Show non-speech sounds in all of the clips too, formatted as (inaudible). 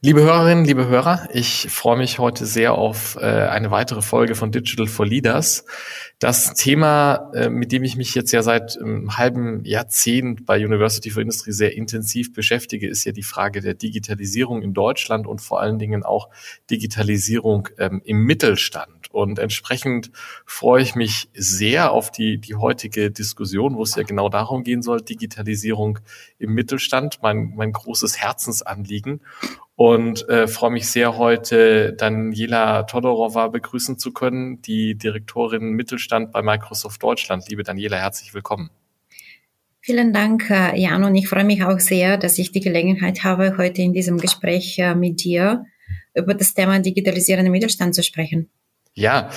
Liebe Hörerinnen, liebe Hörer, ich freue mich heute sehr auf äh, eine weitere Folge von Digital for Leaders. Das Thema, äh, mit dem ich mich jetzt ja seit einem halben Jahrzehnt bei University for Industry sehr intensiv beschäftige, ist ja die Frage der Digitalisierung in Deutschland und vor allen Dingen auch Digitalisierung ähm, im Mittelstand. Und entsprechend freue ich mich sehr auf die, die heutige Diskussion, wo es ja genau darum gehen soll, Digitalisierung im Mittelstand, mein, mein großes Herzensanliegen und äh, freue mich sehr, heute Daniela Todorova begrüßen zu können, die Direktorin Mittelstand bei Microsoft Deutschland. Liebe Daniela, herzlich willkommen. Vielen Dank, äh, Jan, und ich freue mich auch sehr, dass ich die Gelegenheit habe, heute in diesem Gespräch äh, mit dir über das Thema digitalisierenden Mittelstand zu sprechen. Ja,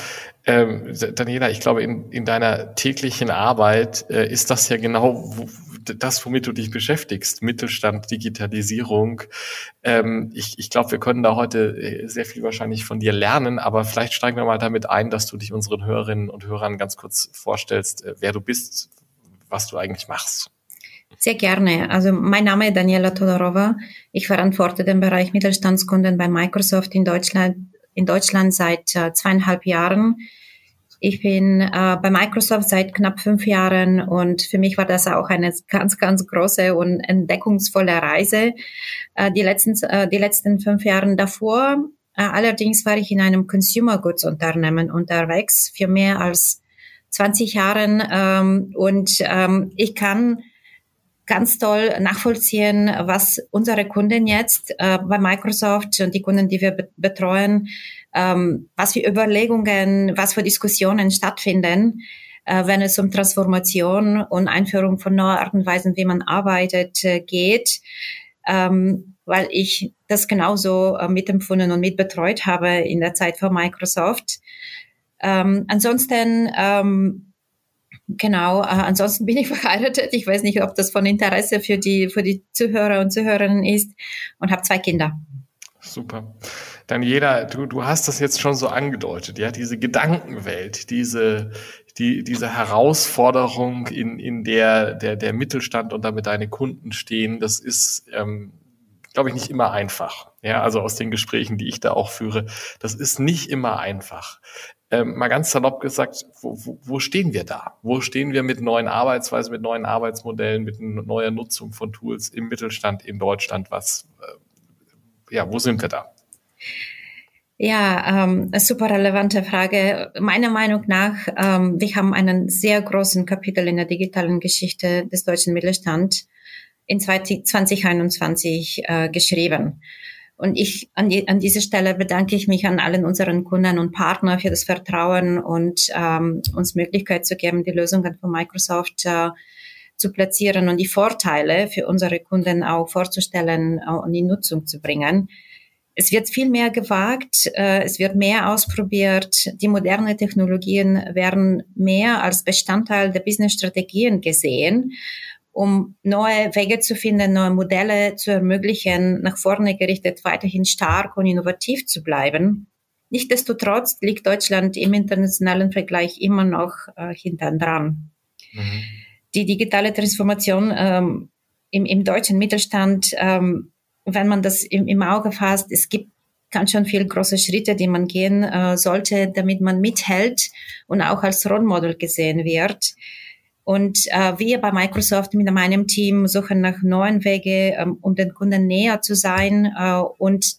ähm, Daniela, ich glaube, in, in deiner täglichen Arbeit äh, ist das ja genau das, womit du dich beschäftigst. Mittelstand, Digitalisierung. Ähm, ich ich glaube, wir können da heute äh, sehr viel wahrscheinlich von dir lernen, aber vielleicht steigen wir mal damit ein, dass du dich unseren Hörerinnen und Hörern ganz kurz vorstellst, äh, wer du bist, was du eigentlich machst. Sehr gerne. Also mein Name ist Daniela Todorova. Ich verantworte den Bereich Mittelstandskunden bei Microsoft in Deutschland in Deutschland seit äh, zweieinhalb Jahren. Ich bin äh, bei Microsoft seit knapp fünf Jahren und für mich war das auch eine ganz, ganz große und entdeckungsvolle Reise. Äh, die, letzten, äh, die letzten fünf Jahre davor. Äh, allerdings war ich in einem Consumer Goods Unternehmen unterwegs für mehr als 20 Jahren ähm, und ähm, ich kann ganz toll nachvollziehen, was unsere Kunden jetzt äh, bei Microsoft und die Kunden, die wir be betreuen, ähm, was für Überlegungen, was für Diskussionen stattfinden, äh, wenn es um Transformation und Einführung von neuen Arten und Weisen, wie man arbeitet, äh, geht. Ähm, weil ich das genauso äh, mitempfunden und mitbetreut habe in der Zeit von Microsoft. Ähm, ansonsten ähm, Genau, äh, ansonsten bin ich (laughs) verheiratet. Ich weiß nicht, ob das von Interesse für die, für die Zuhörer und Zuhörerinnen ist und habe zwei Kinder. Super. Daniela, du, du hast das jetzt schon so angedeutet, ja, diese Gedankenwelt, diese, die, diese Herausforderung, in, in der, der der Mittelstand und damit deine Kunden stehen, das ist, ähm, glaube ich, nicht immer einfach. Ja, also aus den Gesprächen, die ich da auch führe, das ist nicht immer einfach ähm, mal ganz salopp gesagt, wo, wo, wo stehen wir da? Wo stehen wir mit neuen Arbeitsweisen, mit neuen Arbeitsmodellen, mit neuer Nutzung von Tools im Mittelstand in Deutschland? Was, äh, ja, wo sind wir da? Ja, ähm, super relevante Frage. Meiner Meinung nach, ähm, wir haben einen sehr großen Kapitel in der digitalen Geschichte des deutschen Mittelstands in 2021 äh, geschrieben. Und ich an, die, an dieser Stelle bedanke ich mich an allen unseren Kunden und Partnern für das Vertrauen und ähm, uns Möglichkeit zu geben, die Lösungen von Microsoft äh, zu platzieren und die Vorteile für unsere Kunden auch vorzustellen äh, und in Nutzung zu bringen. Es wird viel mehr gewagt, äh, es wird mehr ausprobiert, die modernen Technologien werden mehr als Bestandteil der Business-Strategien gesehen um neue Wege zu finden, neue Modelle zu ermöglichen, nach vorne gerichtet weiterhin stark und innovativ zu bleiben. Nichtsdestotrotz liegt Deutschland im internationalen Vergleich immer noch äh, hinten dran. Mhm. Die digitale Transformation ähm, im, im deutschen Mittelstand, ähm, wenn man das im, im Auge fasst, es gibt ganz schön viele große Schritte, die man gehen äh, sollte, damit man mithält und auch als Role Model gesehen wird. Und äh, wir bei Microsoft mit meinem Team suchen nach neuen Wege, ähm, um den Kunden näher zu sein äh, und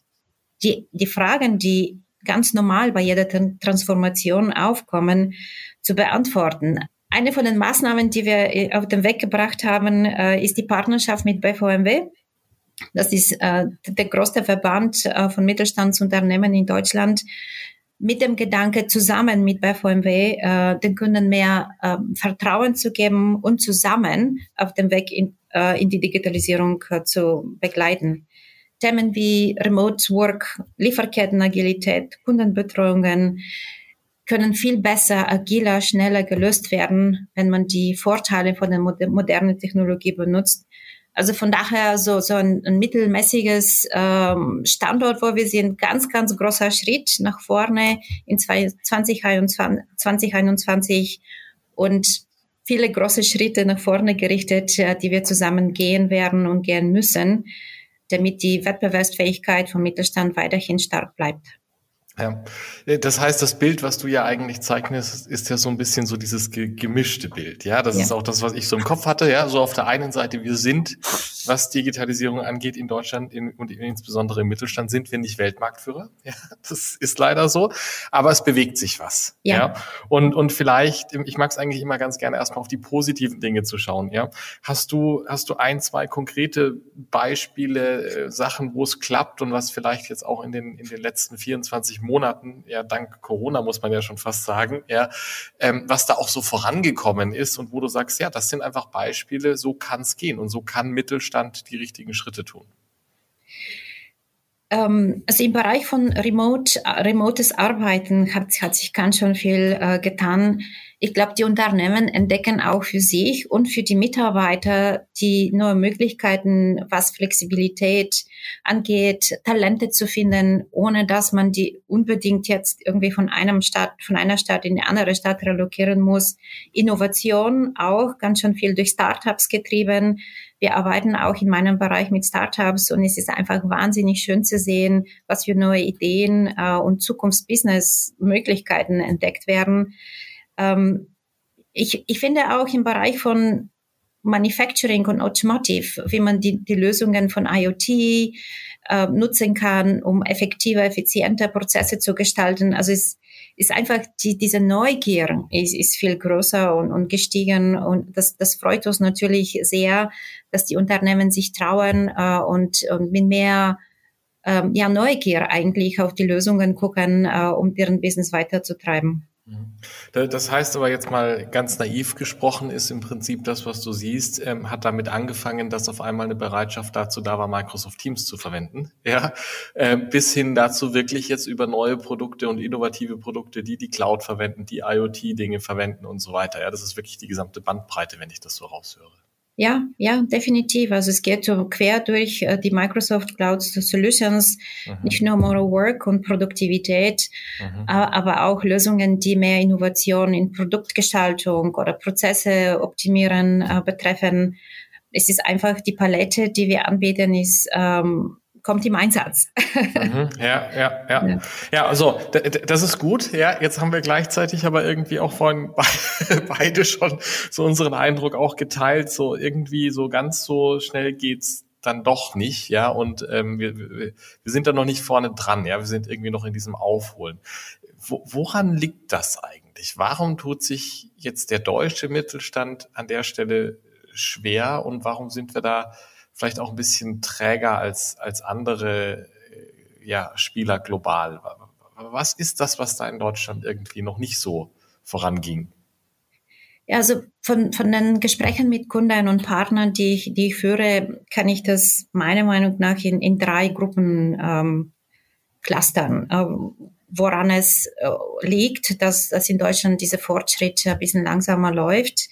die, die Fragen, die ganz normal bei jeder Transformation aufkommen, zu beantworten. Eine von den Maßnahmen, die wir äh, auf den Weg gebracht haben, äh, ist die Partnerschaft mit BVMW. Das ist äh, der größte Verband von Mittelstandsunternehmen in Deutschland, mit dem Gedanke, zusammen mit BVMW äh, den Kunden mehr äh, Vertrauen zu geben und zusammen auf dem Weg in, äh, in die Digitalisierung äh, zu begleiten. Themen wie Remote Work, Lieferkettenagilität, Kundenbetreuungen können viel besser, agiler, schneller gelöst werden, wenn man die Vorteile von der modernen Technologie benutzt. Also von daher so, so ein, ein mittelmäßiges ähm, Standort, wo wir sehen, ganz, ganz großer Schritt nach vorne in 2021, 2021 und viele große Schritte nach vorne gerichtet, äh, die wir zusammen gehen werden und gehen müssen damit die Wettbewerbsfähigkeit vom Mittelstand weiterhin stark bleibt. Ja, äh, das heißt, das Bild, was du ja eigentlich zeichnest, ist ja so ein bisschen so dieses gemischte Bild. Ja, das ja. ist auch das, was ich so im Kopf hatte. Ja, so auf der einen Seite, wir sind, was Digitalisierung angeht in Deutschland in, und insbesondere im Mittelstand, sind wir nicht Weltmarktführer. (laughs) Ja, das ist leider so. Aber es bewegt sich was. Ja. ja? Und, und vielleicht, ich mag es eigentlich immer ganz gerne erstmal auf die positiven Dinge zu schauen. Ja, hast du, hast du ein, zwei konkrete Beispiele, äh, Sachen, wo es klappt und was vielleicht jetzt auch in den, in den letzten 24 Monaten, ja dank Corona muss man ja schon fast sagen, ja, ähm, was da auch so vorangekommen ist und wo du sagst, ja, das sind einfach Beispiele, so kann es gehen und so kann Mittelstand die richtigen Schritte tun. Ähm, also im Bereich von Remote, remotes Arbeiten hat, hat sich ganz schön viel äh, getan. Ich glaube, die Unternehmen entdecken auch für sich und für die Mitarbeiter die neue Möglichkeiten, was Flexibilität angeht, Talente zu finden, ohne dass man die unbedingt jetzt irgendwie von einem Stadt, von einer Stadt in die andere Stadt relokieren muss. Innovation auch ganz schön viel durch Startups getrieben. Wir arbeiten auch in meinem Bereich mit Startups und es ist einfach wahnsinnig schön zu sehen, was für neue Ideen äh, und Zukunftsbusiness-Möglichkeiten entdeckt werden. Ähm, ich, ich finde auch im Bereich von Manufacturing und Automotive, wie man die, die Lösungen von IoT äh, nutzen kann, um effektive, effiziente Prozesse zu gestalten. Also es ist einfach die, diese Neugier ist, ist viel größer und, und gestiegen und das, das freut uns natürlich sehr, dass die Unternehmen sich trauen äh, und, und mit mehr ähm, ja, Neugier eigentlich auf die Lösungen gucken, äh, um deren Business weiterzutreiben. Mhm. Das heißt aber jetzt mal ganz naiv gesprochen, ist im Prinzip das, was du siehst, ähm, hat damit angefangen, dass auf einmal eine Bereitschaft dazu da war, Microsoft Teams zu verwenden, (laughs) ja, äh, bis hin dazu wirklich jetzt über neue Produkte und innovative Produkte, die die Cloud verwenden, die IoT-Dinge verwenden und so weiter. Ja, das ist wirklich die gesamte Bandbreite, wenn ich das so raushöre. Ja, ja, definitiv. Also es geht so quer durch äh, die Microsoft Cloud Solutions, mhm. nicht nur More Work und Produktivität, mhm. äh, aber auch Lösungen, die mehr Innovation in Produktgestaltung oder Prozesse optimieren äh, betreffen. Es ist einfach die Palette, die wir anbieten, ist ähm, kommt im Einsatz. Mhm, ja, ja, ja, ja. Ja, also das ist gut. Ja, jetzt haben wir gleichzeitig aber irgendwie auch vorhin (laughs) beide schon so unseren Eindruck auch geteilt. So irgendwie so ganz so schnell geht's dann doch nicht, ja, und ähm, wir, wir, wir sind da noch nicht vorne dran, ja, wir sind irgendwie noch in diesem Aufholen. Wo, woran liegt das eigentlich? Warum tut sich jetzt der deutsche Mittelstand an der Stelle schwer und warum sind wir da vielleicht auch ein bisschen träger als, als andere äh, ja, Spieler global. Was ist das, was da in Deutschland irgendwie noch nicht so voranging? Ja, also von, von den Gesprächen mit Kunden und Partnern, die ich, die ich führe, kann ich das meiner Meinung nach in, in drei Gruppen ähm, clustern. Ähm, woran es äh, liegt, dass, dass in Deutschland dieser Fortschritt ein bisschen langsamer läuft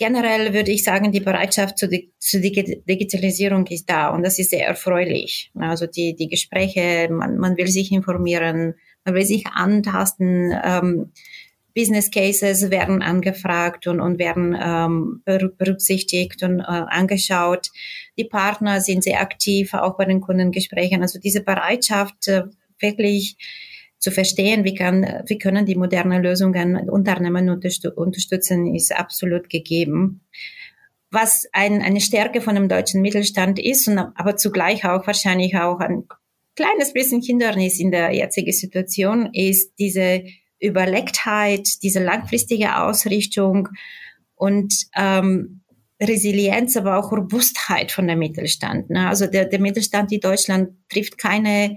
generell würde ich sagen, die Bereitschaft zur, zur Digitalisierung ist da und das ist sehr erfreulich. Also die, die Gespräche, man, man will sich informieren, man will sich antasten, ähm, Business Cases werden angefragt und, und werden ähm, berücksichtigt und äh, angeschaut. Die Partner sind sehr aktiv, auch bei den Kundengesprächen. Also diese Bereitschaft, äh, wirklich zu verstehen, wie, kann, wie können die modernen Lösungen Unternehmen unterstützen, ist absolut gegeben. Was ein, eine Stärke von dem deutschen Mittelstand ist, und aber zugleich auch wahrscheinlich auch ein kleines bisschen Hindernis in der jetzigen Situation, ist diese Überlegtheit, diese langfristige Ausrichtung und ähm, Resilienz, aber auch Robustheit von der Mittelstand. Ne? Also der, der Mittelstand in Deutschland trifft keine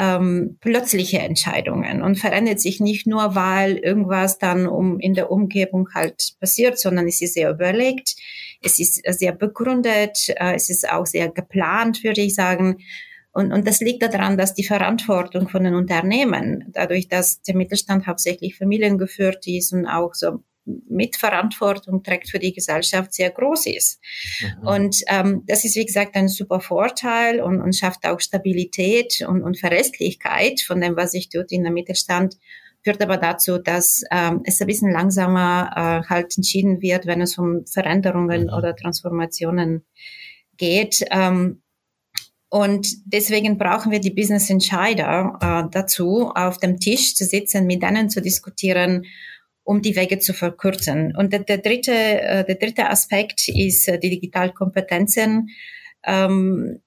ähm, plötzliche Entscheidungen und verändert sich nicht nur, weil irgendwas dann um in der Umgebung halt passiert, sondern es ist sehr überlegt, es ist sehr begründet, äh, es ist auch sehr geplant, würde ich sagen. Und, und das liegt daran, dass die Verantwortung von den Unternehmen, dadurch, dass der Mittelstand hauptsächlich familiengeführt ist und auch so Mitverantwortung trägt für die Gesellschaft sehr groß ist. Mhm. Und ähm, das ist, wie gesagt, ein super Vorteil und, und schafft auch Stabilität und, und Verlässlichkeit von dem, was sich tut in der Mittelstand führt aber dazu, dass ähm, es ein bisschen langsamer äh, halt entschieden wird, wenn es um Veränderungen mhm. oder Transformationen geht. Ähm, und deswegen brauchen wir die Business Entscheider äh, dazu, auf dem Tisch zu sitzen, mit denen zu diskutieren, um die Wege zu verkürzen. Und der, der dritte, äh, der dritte Aspekt ist äh, die Digitalkompetenzen. Ähm,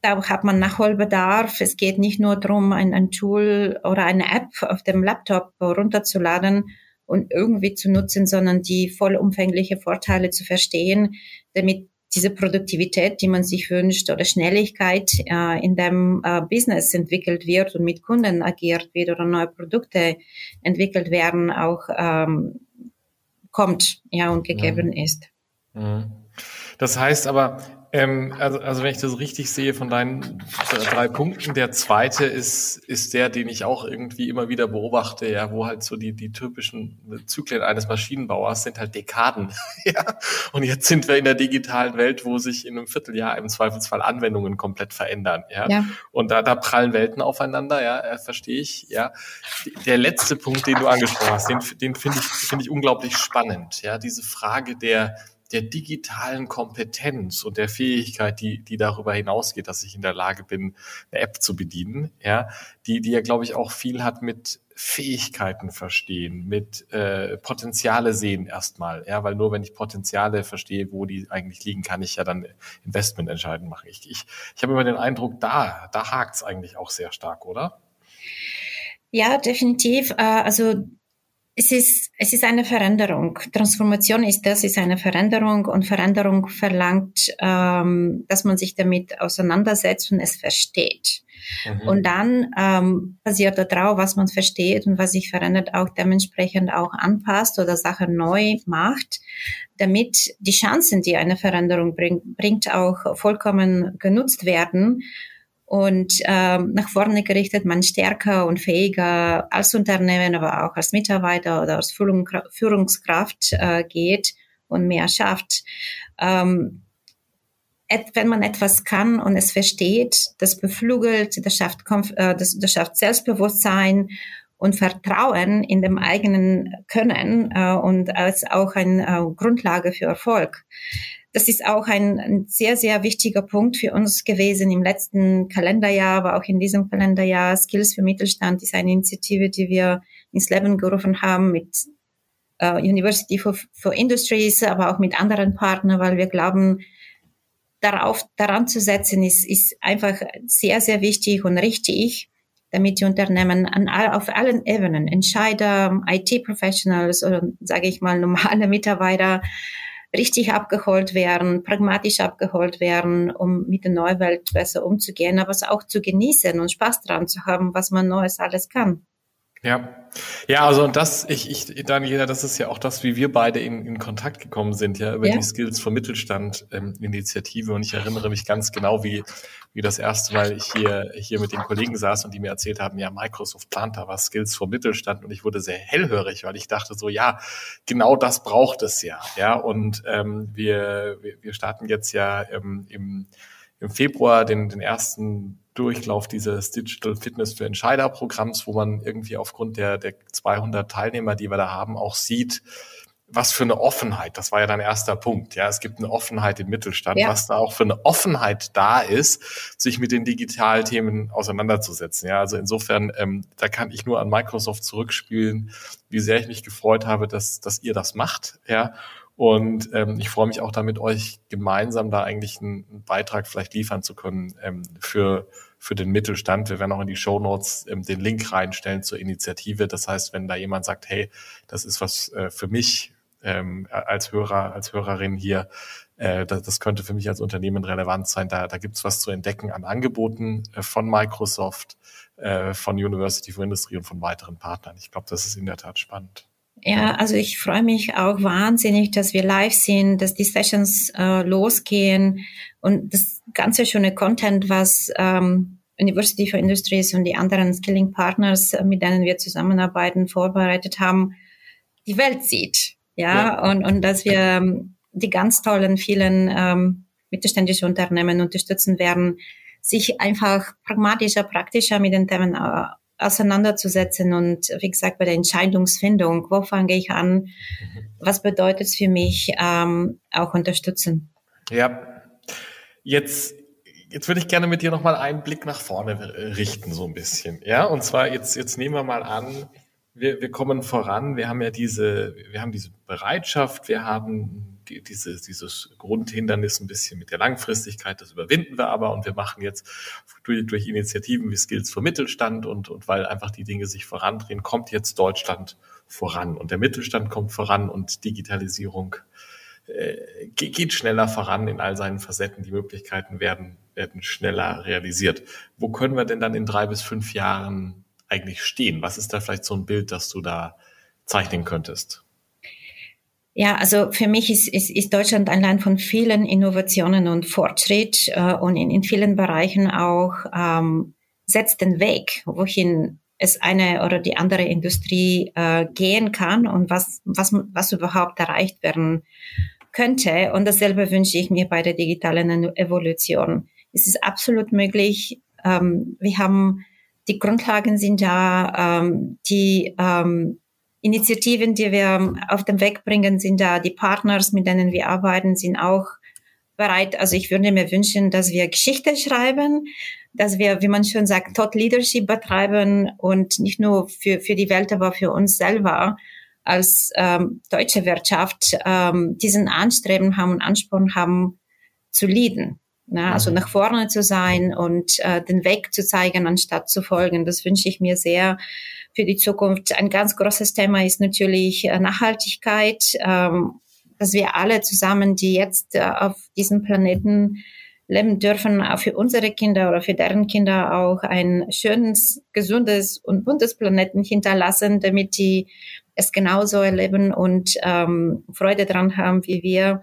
da hat man Nachholbedarf. Es geht nicht nur darum, ein, ein Tool oder eine App auf dem Laptop runterzuladen und irgendwie zu nutzen, sondern die vollumfängliche Vorteile zu verstehen, damit diese Produktivität, die man sich wünscht oder Schnelligkeit äh, in dem äh, Business entwickelt wird und mit Kunden agiert wird oder neue Produkte entwickelt werden, auch ähm, kommt ja und gegeben mhm. ist. Mhm. Das heißt aber, ähm, also, also wenn ich das richtig sehe von deinen drei Punkten, der zweite ist, ist der, den ich auch irgendwie immer wieder beobachte, ja, wo halt so die, die typischen Zyklen eines Maschinenbauers sind halt Dekaden. (laughs) ja. Und jetzt sind wir in der digitalen Welt, wo sich in einem Vierteljahr im Zweifelsfall Anwendungen komplett verändern. Ja. ja. Und da, da prallen Welten aufeinander, ja, äh, verstehe ich. Ja. Der letzte Punkt, den du angesprochen hast, den, den finde ich, finde ich unglaublich spannend. Ja, diese Frage der der digitalen Kompetenz und der Fähigkeit, die, die darüber hinausgeht, dass ich in der Lage bin, eine App zu bedienen, ja, die, die ja, glaube ich, auch viel hat mit Fähigkeiten verstehen, mit äh, Potenziale sehen erstmal, ja, weil nur wenn ich Potenziale verstehe, wo die eigentlich liegen, kann ich ja dann Investment entscheiden machen. Ich, ich, ich habe immer den Eindruck, da, da hakt's eigentlich auch sehr stark, oder? Ja, definitiv. Äh, also es ist, es ist eine Veränderung. Transformation ist das, ist eine Veränderung und Veränderung verlangt, ähm, dass man sich damit auseinandersetzt und es versteht. Mhm. Und dann ähm, basiert darauf, was man versteht und was sich verändert, auch dementsprechend auch anpasst oder Sachen neu macht, damit die Chancen, die eine Veränderung bringt, bringt auch vollkommen genutzt werden und ähm, nach vorne gerichtet man stärker und fähiger als Unternehmen, aber auch als Mitarbeiter oder als Führungskraft äh, geht und mehr schafft. Ähm, wenn man etwas kann und es versteht, das beflügelt, das schafft, äh, das, das schafft Selbstbewusstsein und Vertrauen in dem eigenen Können äh, und als auch eine äh, Grundlage für Erfolg. Das ist auch ein, ein, sehr, sehr wichtiger Punkt für uns gewesen im letzten Kalenderjahr, aber auch in diesem Kalenderjahr. Skills für Mittelstand ist eine Initiative, die wir ins Leben gerufen haben mit uh, University for, for Industries, aber auch mit anderen Partnern, weil wir glauben, darauf, daran zu setzen, ist, ist einfach sehr, sehr wichtig und richtig, damit die Unternehmen an, auf allen Ebenen, Entscheider, IT-Professionals oder sage ich mal normale Mitarbeiter, richtig abgeholt werden, pragmatisch abgeholt werden, um mit der Neuwelt besser umzugehen, aber es auch zu genießen und Spaß dran zu haben, was man Neues alles kann. Ja, ja, also und das, ich, ich, Daniela, das ist ja auch das, wie wir beide in, in Kontakt gekommen sind, ja, über ja. die Skills vom Mittelstand ähm, Initiative. Und ich erinnere mich ganz genau, wie, wie das erste Mal ich hier, hier mit den Kollegen saß und die mir erzählt haben, ja, Microsoft plant da was, Skills vom Mittelstand. Und ich wurde sehr hellhörig, weil ich dachte so, ja, genau das braucht es ja. Ja, und ähm, wir, wir, wir starten jetzt ja ähm, im, im Februar den, den ersten Durchlauf dieses Digital Fitness für Entscheider Programms, wo man irgendwie aufgrund der, der 200 Teilnehmer, die wir da haben, auch sieht, was für eine Offenheit, das war ja dein erster Punkt, ja, es gibt eine Offenheit im Mittelstand, ja. was da auch für eine Offenheit da ist, sich mit den Digitalthemen auseinanderzusetzen, ja, also insofern, ähm, da kann ich nur an Microsoft zurückspielen, wie sehr ich mich gefreut habe, dass, dass ihr das macht, ja, und ähm, ich freue mich auch da mit euch gemeinsam da eigentlich einen, einen Beitrag vielleicht liefern zu können ähm, für, für den Mittelstand. Wir werden auch in die Show Notes ähm, den Link reinstellen zur Initiative. Das heißt, wenn da jemand sagt, hey, das ist was äh, für mich ähm, als Hörer, als Hörerin hier, äh, das, das könnte für mich als Unternehmen relevant sein. Da, da gibt's was zu entdecken an Angeboten äh, von Microsoft, äh, von University for Industry und von weiteren Partnern. Ich glaube, das ist in der Tat spannend. Ja, also ich freue mich auch wahnsinnig, dass wir live sind, dass die Sessions äh, losgehen und das ganze schöne Content, was ähm, University for Industries und die anderen Skilling Partners, äh, mit denen wir zusammenarbeiten, vorbereitet haben, die Welt sieht. Ja, ja. Und, und dass wir ähm, die ganz tollen vielen ähm, mittelständische Unternehmen unterstützen werden, sich einfach pragmatischer, praktischer mit den Themen äh, auseinanderzusetzen und wie gesagt bei der Entscheidungsfindung, wo fange ich an, mhm. was bedeutet es für mich, ähm, auch unterstützen. Ja, jetzt Jetzt würde ich gerne mit dir nochmal einen Blick nach vorne richten, so ein bisschen. Ja, und zwar jetzt, jetzt nehmen wir mal an, wir, wir kommen voran. Wir haben ja diese, wir haben diese Bereitschaft, wir haben die, diese, dieses Grundhindernis ein bisschen mit der Langfristigkeit, das überwinden wir aber und wir machen jetzt durch, durch Initiativen wie Skills für Mittelstand und, und weil einfach die Dinge sich vorandrehen, kommt jetzt Deutschland voran und der Mittelstand kommt voran und Digitalisierung äh, geht schneller voran in all seinen Facetten. Die Möglichkeiten werden, werden schneller realisiert. Wo können wir denn dann in drei bis fünf Jahren eigentlich stehen? Was ist da vielleicht so ein Bild, das du da zeichnen könntest? Ja, also für mich ist, ist, ist Deutschland ein Land von vielen Innovationen und Fortschritt äh, und in, in vielen Bereichen auch ähm, setzt den Weg, wohin es eine oder die andere Industrie äh, gehen kann und was, was, was überhaupt erreicht werden könnte. Und dasselbe wünsche ich mir bei der digitalen Evolution. Es ist absolut möglich. Ähm, wir haben die Grundlagen sind da, ähm, die ähm, Initiativen, die wir auf den Weg bringen, sind da. Die Partners, mit denen wir arbeiten, sind auch bereit. Also ich würde mir wünschen, dass wir Geschichte schreiben, dass wir, wie man schon sagt, Thought Leadership betreiben und nicht nur für, für die Welt, aber für uns selber als ähm, deutsche Wirtschaft ähm, diesen Anstreben haben und Ansporn haben zu leaden. Also mhm. nach vorne zu sein und äh, den Weg zu zeigen, anstatt zu folgen. Das wünsche ich mir sehr für die Zukunft. Ein ganz großes Thema ist natürlich äh, Nachhaltigkeit, ähm, dass wir alle zusammen, die jetzt äh, auf diesem Planeten leben dürfen, auch für unsere Kinder oder für deren Kinder auch ein schönes, gesundes und buntes Planeten hinterlassen, damit die es genauso erleben und ähm, Freude dran haben wie wir.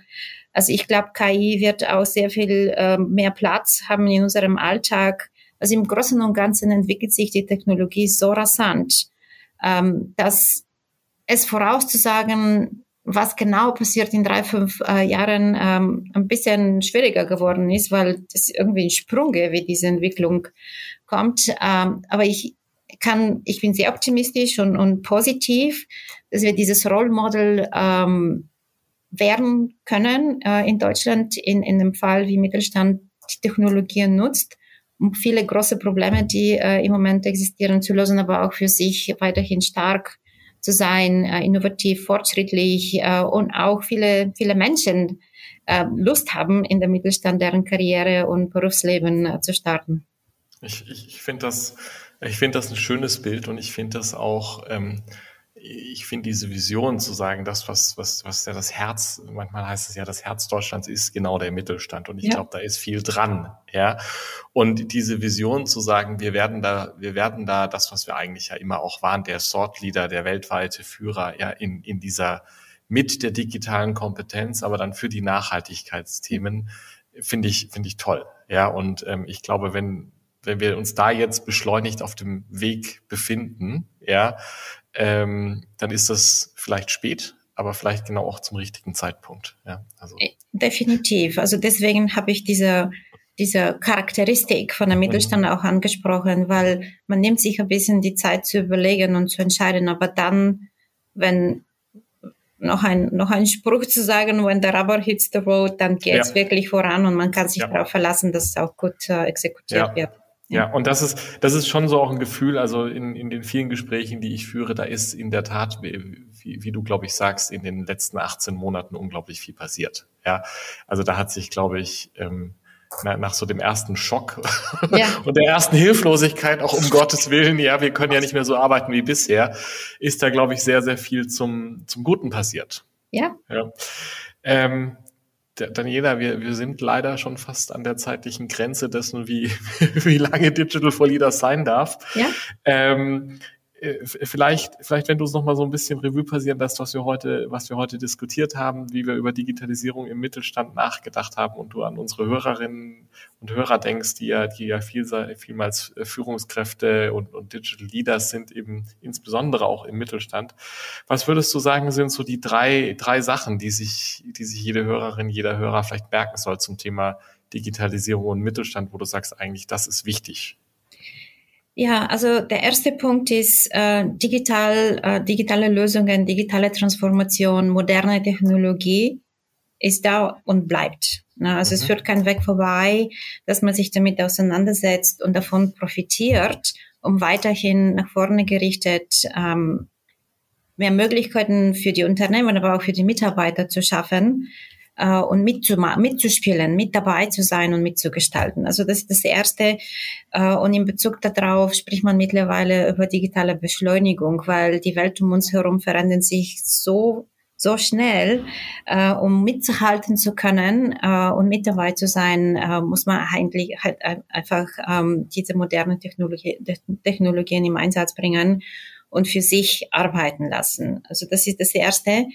Also ich glaube, KI wird auch sehr viel äh, mehr Platz haben in unserem Alltag also im Großen und Ganzen entwickelt sich die Technologie so rasant, ähm, dass es vorauszusagen, was genau passiert in drei, fünf äh, Jahren, ähm, ein bisschen schwieriger geworden ist, weil das irgendwie in Sprünge, wie diese Entwicklung kommt. Ähm, aber ich kann, ich bin sehr optimistisch und, und positiv, dass wir dieses Role Model ähm, werden können äh, in Deutschland in, in einem Fall, wie Mittelstand die Technologien nutzt viele große Probleme, die äh, im Moment existieren, zu lösen, aber auch für sich weiterhin stark zu sein, äh, innovativ, fortschrittlich äh, und auch viele, viele Menschen äh, Lust haben, in der Mittelstand deren Karriere und Berufsleben äh, zu starten. Ich, ich, ich finde das, ich das ein schönes Bild und ich finde das auch, ähm, ich finde diese Vision zu sagen, das, was, was, was ja das Herz, manchmal heißt es ja, das Herz Deutschlands ist genau der Mittelstand. Und ich ja. glaube, da ist viel dran, ja. Und diese Vision zu sagen, wir werden da, wir werden da das, was wir eigentlich ja immer auch waren, der Sort Leader, der weltweite Führer, ja, in, in dieser, mit der digitalen Kompetenz, aber dann für die Nachhaltigkeitsthemen, finde ich, finde ich toll, ja. Und ähm, ich glaube, wenn, wenn wir uns da jetzt beschleunigt auf dem Weg befinden, ja, ähm, dann ist das vielleicht spät, aber vielleicht genau auch zum richtigen Zeitpunkt. Ja, also. Äh, definitiv. Also deswegen habe ich diese, diese Charakteristik von der Mittelstand mhm. auch angesprochen, weil man nimmt sich ein bisschen die Zeit zu überlegen und zu entscheiden, aber dann, wenn noch ein, noch ein Spruch zu sagen, when the rubber hits the road, dann geht es ja. wirklich voran und man kann sich ja. darauf verlassen, dass es auch gut äh, exekutiert ja. wird. Ja, und das ist, das ist schon so auch ein Gefühl, also in, in den vielen Gesprächen, die ich führe, da ist in der Tat, wie, wie du, glaube ich, sagst, in den letzten 18 Monaten unglaublich viel passiert. Ja, also da hat sich, glaube ich, ähm, nach so dem ersten Schock (laughs) ja. und der ersten Hilflosigkeit, auch um Gottes Willen, ja, wir können ja nicht mehr so arbeiten wie bisher, ist da, glaube ich, sehr, sehr viel zum, zum Guten passiert. Ja. ja. Ähm, Daniela, wir, wir sind leider schon fast an der zeitlichen Grenze dessen, wie, (laughs) wie lange Digital for Leaders sein darf. Ja. Ähm, äh, vielleicht, vielleicht, wenn du es nochmal so ein bisschen Revue passieren lässt, was wir heute, was wir heute diskutiert haben, wie wir über Digitalisierung im Mittelstand nachgedacht haben und du an unsere Hörerinnen und Hörer denkst, die ja, die ja viel, vielmals Führungskräfte und, und Digital Leaders sind, eben insbesondere auch im Mittelstand. Was würdest du sagen, sind so die drei, drei Sachen, die sich, die sich jede Hörerin, jeder Hörer vielleicht merken soll zum Thema Digitalisierung und Mittelstand, wo du sagst, eigentlich, das ist wichtig? Ja, also der erste Punkt ist äh, digital, äh, digitale Lösungen, digitale Transformation, moderne Technologie ist da und bleibt. Ne? Also mhm. es führt kein Weg vorbei, dass man sich damit auseinandersetzt und davon profitiert, um weiterhin nach vorne gerichtet ähm, mehr Möglichkeiten für die Unternehmen, aber auch für die Mitarbeiter zu schaffen äh, und mitzuspielen, mit dabei zu sein und mitzugestalten. Also das ist das Erste. Äh, und in Bezug darauf spricht man mittlerweile über digitale Beschleunigung, weil die Welt um uns herum verändert sich so so schnell, äh, um mitzuhalten zu können äh, und mit dabei zu sein, äh, muss man eigentlich halt einfach ähm, diese modernen Technologie, Technologien im Einsatz bringen und für sich arbeiten lassen. Also das ist das Erste.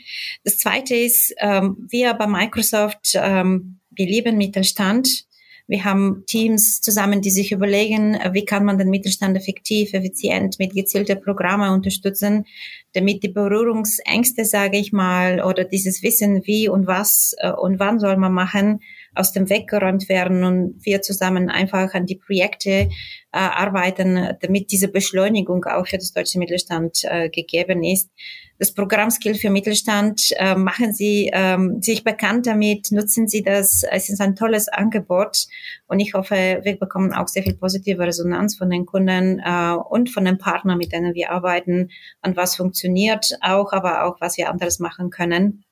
Das Zweite ist, ähm, wir bei Microsoft, ähm, wir lieben Mittelstand. Wir haben Teams zusammen, die sich überlegen, wie kann man den Mittelstand effektiv, effizient mit gezielten Programmen unterstützen, damit die Berührungsängste, sage ich mal, oder dieses Wissen, wie und was äh, und wann soll man machen, aus dem Weg geräumt werden und wir zusammen einfach an die Projekte äh, arbeiten, damit diese Beschleunigung auch für das deutsche Mittelstand äh, gegeben ist. Das Programm Skill für Mittelstand, äh, machen Sie ähm, sich bekannt damit, nutzen Sie das. Es ist ein tolles Angebot und ich hoffe, wir bekommen auch sehr viel positive Resonanz von den Kunden äh, und von den Partnern, mit denen wir arbeiten, an was funktioniert auch, aber auch was wir anderes machen können.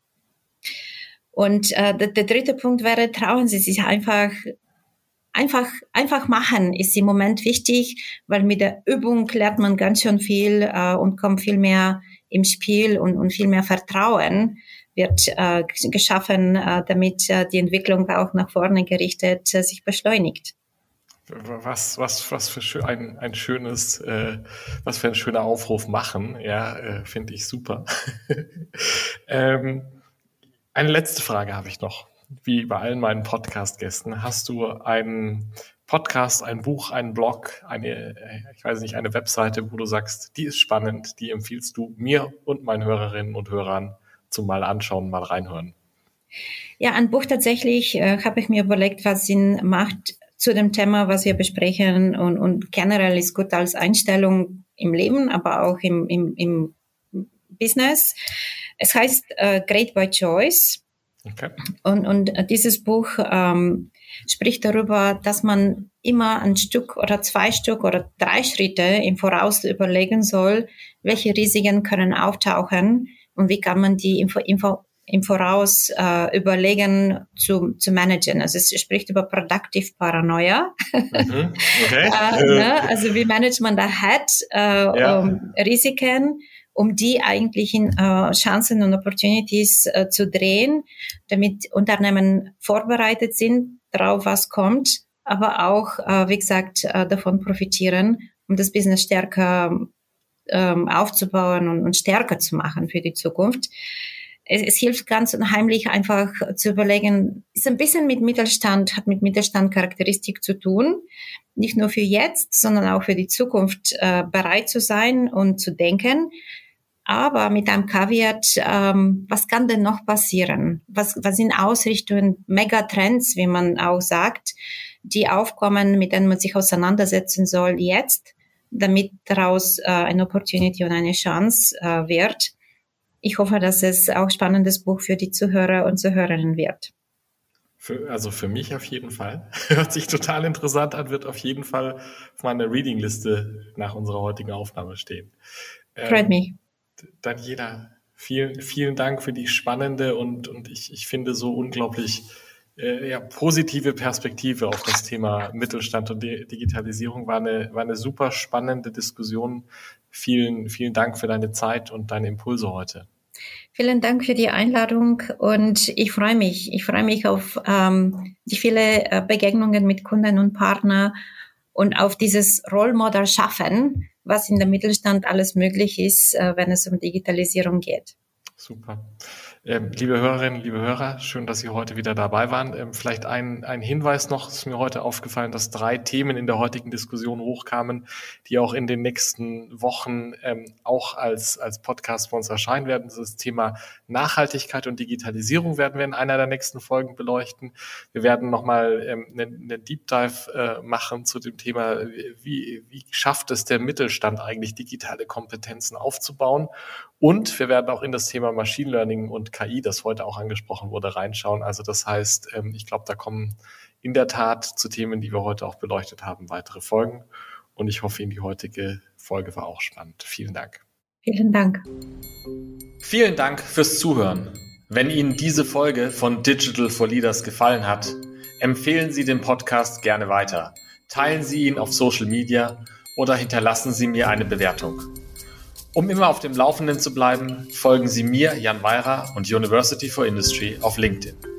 Und äh, der, der dritte Punkt wäre, trauen Sie sich einfach einfach, einfach machen ist im Moment wichtig, weil mit der Übung lernt man ganz schön viel äh, und kommt viel mehr im Spiel und, und viel mehr Vertrauen wird äh, geschaffen, äh, damit äh, die Entwicklung auch nach vorne gerichtet äh, sich beschleunigt. Was, was, was für ein, ein schönes, äh, was für ein schöner Aufruf machen, ja, äh, finde ich super. (laughs) ähm, eine letzte Frage habe ich noch. Wie bei allen meinen Podcast-Gästen. Hast du einen Podcast, ein Buch, einen Blog, eine, ich weiß nicht, eine Webseite, wo du sagst, die ist spannend, die empfiehlst du mir und meinen Hörerinnen und Hörern zum mal anschauen, mal reinhören? Ja, ein Buch tatsächlich äh, habe ich mir überlegt, was Sinn macht zu dem Thema, was wir besprechen und, und generell ist gut als Einstellung im Leben, aber auch im, im, im Business. Es heißt äh, Great by Choice. Okay. Und, und dieses Buch ähm, spricht darüber, dass man immer ein Stück oder zwei Stück oder drei Schritte im Voraus überlegen soll, welche Risiken können auftauchen und wie kann man die im, im, im Voraus äh, überlegen zu, zu managen. Also es spricht über Productive Paranoia. Mhm. Okay. (laughs) äh, ne? Also wie managt man da hat äh, ja. um, Risiken um die eigentlichen äh, Chancen und Opportunities äh, zu drehen, damit Unternehmen vorbereitet sind darauf, was kommt, aber auch, äh, wie gesagt, äh, davon profitieren, um das Business stärker ähm, aufzubauen und, und stärker zu machen für die Zukunft. Es, es hilft ganz unheimlich einfach zu überlegen, ist ein bisschen mit Mittelstand, hat mit Mittelstand Charakteristik zu tun, nicht nur für jetzt, sondern auch für die Zukunft äh, bereit zu sein und zu denken, aber mit einem Kaviat, ähm, was kann denn noch passieren? Was, was sind Ausrichtungen, Megatrends, wie man auch sagt, die aufkommen, mit denen man sich auseinandersetzen soll jetzt, damit daraus äh, eine Opportunity und eine Chance äh, wird. Ich hoffe, dass es auch spannendes Buch für die Zuhörer und Zuhörerinnen wird. Für, also für mich auf jeden Fall. (laughs) Hört sich total interessant an, wird auf jeden Fall auf meiner Reading-Liste nach unserer heutigen Aufnahme stehen. Freut ähm, mich. Daniela, vielen, vielen Dank für die spannende und, und ich, ich finde so unglaublich äh, ja, positive Perspektive auf das Thema Mittelstand und De Digitalisierung. War eine, war eine super spannende Diskussion. Vielen, vielen Dank für deine Zeit und deine Impulse heute. Vielen Dank für die Einladung und ich freue mich. Ich freue mich auf ähm, die viele äh, Begegnungen mit Kunden und Partnern und auf dieses Rollmodell schaffen, was in der Mittelstand alles möglich ist, äh, wenn es um Digitalisierung geht. Super. Ähm, liebe Hörerinnen, liebe Hörer, schön, dass Sie heute wieder dabei waren. Ähm, vielleicht ein, ein Hinweis noch, es ist mir heute aufgefallen, dass drei Themen in der heutigen Diskussion hochkamen, die auch in den nächsten Wochen ähm, auch als, als Podcast bei uns erscheinen werden. Das Thema Nachhaltigkeit und Digitalisierung werden wir in einer der nächsten Folgen beleuchten. Wir werden nochmal einen Deep Dive äh, machen zu dem Thema, wie, wie schafft es der Mittelstand eigentlich, digitale Kompetenzen aufzubauen und wir werden auch in das Thema Machine Learning und KI, das heute auch angesprochen wurde, reinschauen. Also das heißt, ähm, ich glaube, da kommen in der Tat zu Themen, die wir heute auch beleuchtet haben, weitere Folgen. Und ich hoffe, Ihnen die heutige Folge war auch spannend. Vielen Dank. Vielen Dank. Vielen Dank fürs Zuhören. Wenn Ihnen diese Folge von Digital for Leaders gefallen hat, empfehlen Sie den Podcast gerne weiter. Teilen Sie ihn auf Social Media oder hinterlassen Sie mir eine Bewertung. Um immer auf dem Laufenden zu bleiben, folgen Sie mir, Jan Weira und University for Industry auf LinkedIn.